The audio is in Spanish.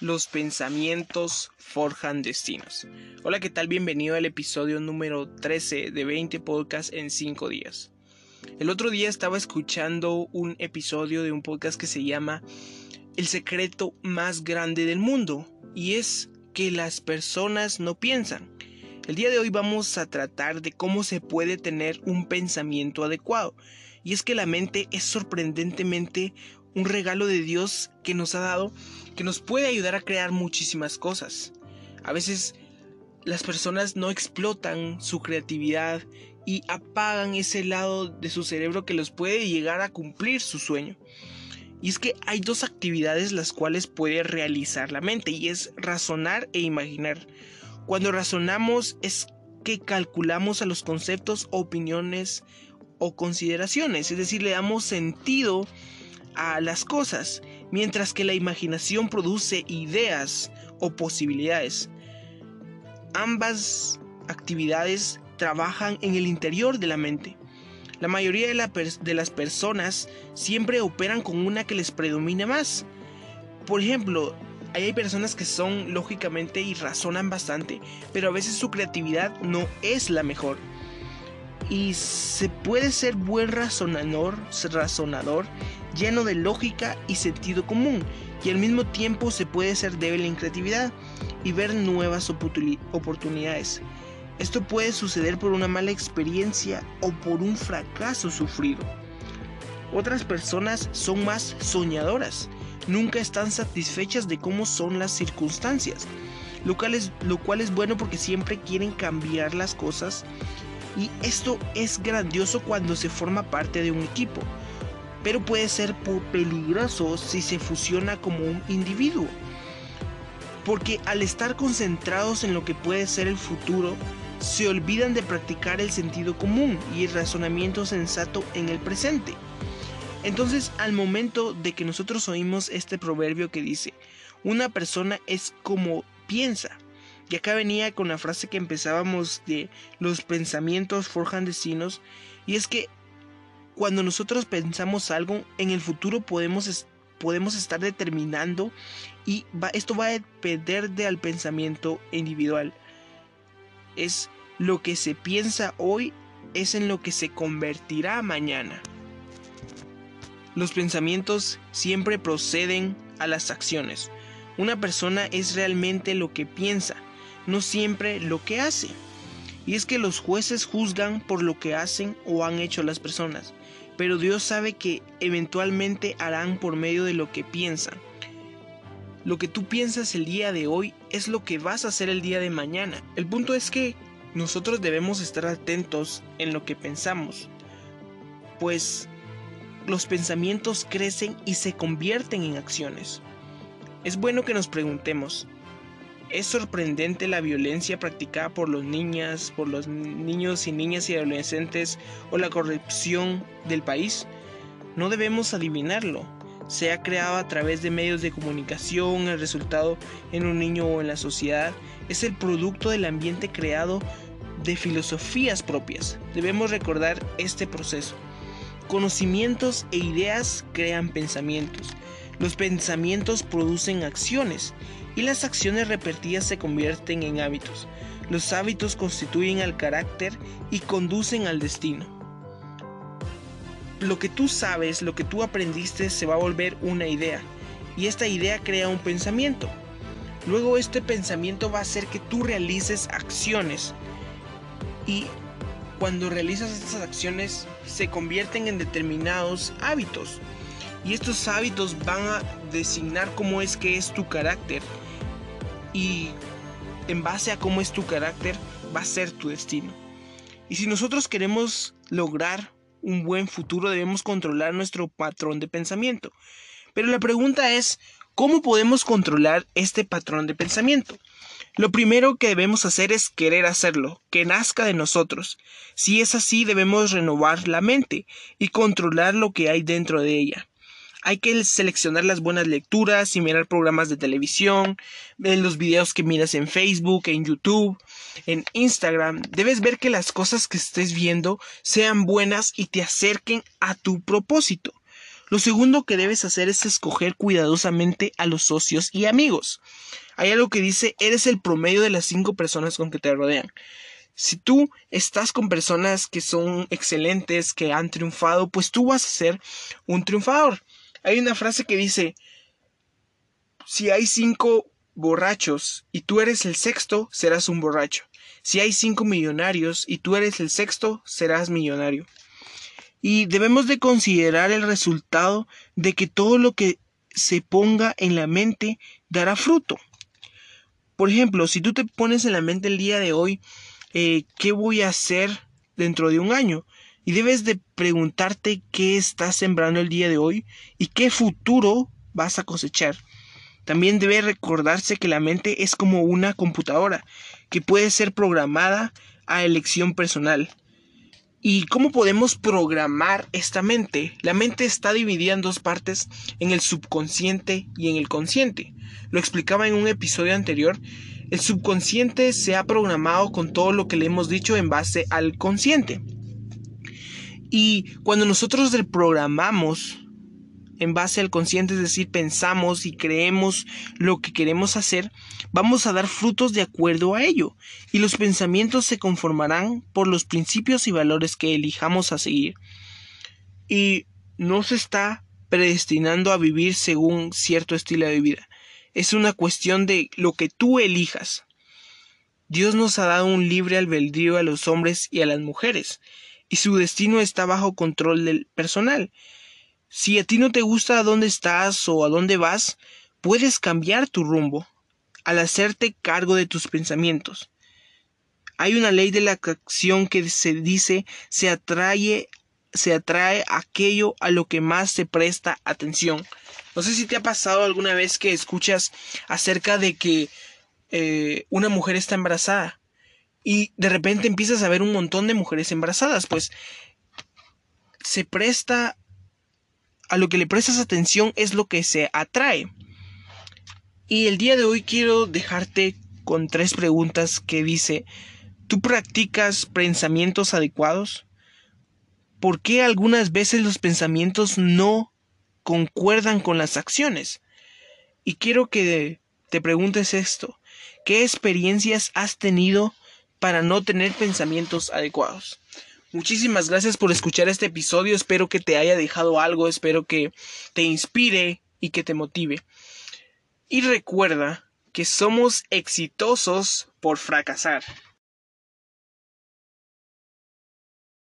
Los pensamientos forjan destinos. Hola, ¿qué tal? Bienvenido al episodio número 13 de 20 podcasts en 5 días. El otro día estaba escuchando un episodio de un podcast que se llama El secreto más grande del mundo y es que las personas no piensan. El día de hoy vamos a tratar de cómo se puede tener un pensamiento adecuado. Y es que la mente es sorprendentemente un regalo de Dios que nos ha dado que nos puede ayudar a crear muchísimas cosas. A veces las personas no explotan su creatividad y apagan ese lado de su cerebro que los puede llegar a cumplir su sueño. Y es que hay dos actividades las cuales puede realizar la mente y es razonar e imaginar. Cuando razonamos es que calculamos a los conceptos, opiniones o consideraciones, es decir, le damos sentido a las cosas, mientras que la imaginación produce ideas o posibilidades. Ambas actividades trabajan en el interior de la mente. La mayoría de, las personas siempre operan con una que les predomina más. Por ejemplo, hay personas que son lógicamente y razonan bastante, pero a veces su creatividad no es la mejor. Y se puede ser buen razonador, razonador lleno de lógica y sentido común, y al mismo tiempo se puede ser débil en creatividad y ver nuevas oportunidades. Esto puede suceder por una mala experiencia o por un fracaso sufrido. Otras personas son más soñadoras, nunca están satisfechas de cómo son las circunstancias, lo cual es, lo cual es bueno porque siempre quieren cambiar las cosas y esto es grandioso cuando se forma parte de un equipo pero puede ser peligroso si se fusiona como un individuo. Porque al estar concentrados en lo que puede ser el futuro, se olvidan de practicar el sentido común y el razonamiento sensato en el presente. Entonces, al momento de que nosotros oímos este proverbio que dice, una persona es como piensa, y acá venía con la frase que empezábamos de los pensamientos forjan destinos, y es que cuando nosotros pensamos algo, en el futuro podemos, podemos estar determinando y esto va a depender del pensamiento individual. Es lo que se piensa hoy, es en lo que se convertirá mañana. Los pensamientos siempre proceden a las acciones. Una persona es realmente lo que piensa, no siempre lo que hace. Y es que los jueces juzgan por lo que hacen o han hecho las personas pero Dios sabe que eventualmente harán por medio de lo que piensan. Lo que tú piensas el día de hoy es lo que vas a hacer el día de mañana. El punto es que nosotros debemos estar atentos en lo que pensamos, pues los pensamientos crecen y se convierten en acciones. Es bueno que nos preguntemos, es sorprendente la violencia practicada por los niñas, por los niños y niñas y adolescentes o la corrupción del país. No debemos adivinarlo. Se ha creado a través de medios de comunicación, el resultado en un niño o en la sociedad es el producto del ambiente creado de filosofías propias. Debemos recordar este proceso. Conocimientos e ideas crean pensamientos. Los pensamientos producen acciones y las acciones repetidas se convierten en hábitos. Los hábitos constituyen al carácter y conducen al destino. Lo que tú sabes, lo que tú aprendiste se va a volver una idea y esta idea crea un pensamiento. Luego este pensamiento va a hacer que tú realices acciones y cuando realizas estas acciones se convierten en determinados hábitos y estos hábitos van a designar cómo es que es tu carácter y en base a cómo es tu carácter va a ser tu destino. Y si nosotros queremos lograr un buen futuro debemos controlar nuestro patrón de pensamiento. Pero la pregunta es, ¿cómo podemos controlar este patrón de pensamiento? Lo primero que debemos hacer es querer hacerlo, que nazca de nosotros. Si es así, debemos renovar la mente y controlar lo que hay dentro de ella hay que seleccionar las buenas lecturas y mirar programas de televisión, ver los videos que miras en Facebook, en YouTube, en Instagram. Debes ver que las cosas que estés viendo sean buenas y te acerquen a tu propósito. Lo segundo que debes hacer es escoger cuidadosamente a los socios y amigos. Hay algo que dice, eres el promedio de las cinco personas con que te rodean. Si tú estás con personas que son excelentes, que han triunfado, pues tú vas a ser un triunfador. Hay una frase que dice, si hay cinco borrachos y tú eres el sexto, serás un borracho. Si hay cinco millonarios y tú eres el sexto, serás millonario. Y debemos de considerar el resultado de que todo lo que se ponga en la mente dará fruto. Por ejemplo, si tú te pones en la mente el día de hoy, eh, ¿qué voy a hacer dentro de un año? Y debes de preguntarte qué estás sembrando el día de hoy y qué futuro vas a cosechar. También debe recordarse que la mente es como una computadora que puede ser programada a elección personal. ¿Y cómo podemos programar esta mente? La mente está dividida en dos partes, en el subconsciente y en el consciente. Lo explicaba en un episodio anterior. El subconsciente se ha programado con todo lo que le hemos dicho en base al consciente. Y cuando nosotros reprogramamos en base al consciente, es decir, pensamos y creemos lo que queremos hacer, vamos a dar frutos de acuerdo a ello, y los pensamientos se conformarán por los principios y valores que elijamos a seguir. Y no se está predestinando a vivir según cierto estilo de vida. Es una cuestión de lo que tú elijas. Dios nos ha dado un libre albedrío a los hombres y a las mujeres, y su destino está bajo control del personal. Si a ti no te gusta a dónde estás o a dónde vas, puedes cambiar tu rumbo al hacerte cargo de tus pensamientos. Hay una ley de la acción que se dice se atrae se atrae aquello a lo que más se presta atención. No sé si te ha pasado alguna vez que escuchas acerca de que eh, una mujer está embarazada y de repente empiezas a ver un montón de mujeres embarazadas, pues se presta a lo que le prestas atención es lo que se atrae. Y el día de hoy quiero dejarte con tres preguntas que dice, ¿tú practicas pensamientos adecuados? ¿Por qué algunas veces los pensamientos no concuerdan con las acciones? Y quiero que te preguntes esto, ¿qué experiencias has tenido para no tener pensamientos adecuados? Muchísimas gracias por escuchar este episodio, espero que te haya dejado algo, espero que te inspire y que te motive. Y recuerda que somos exitosos por fracasar.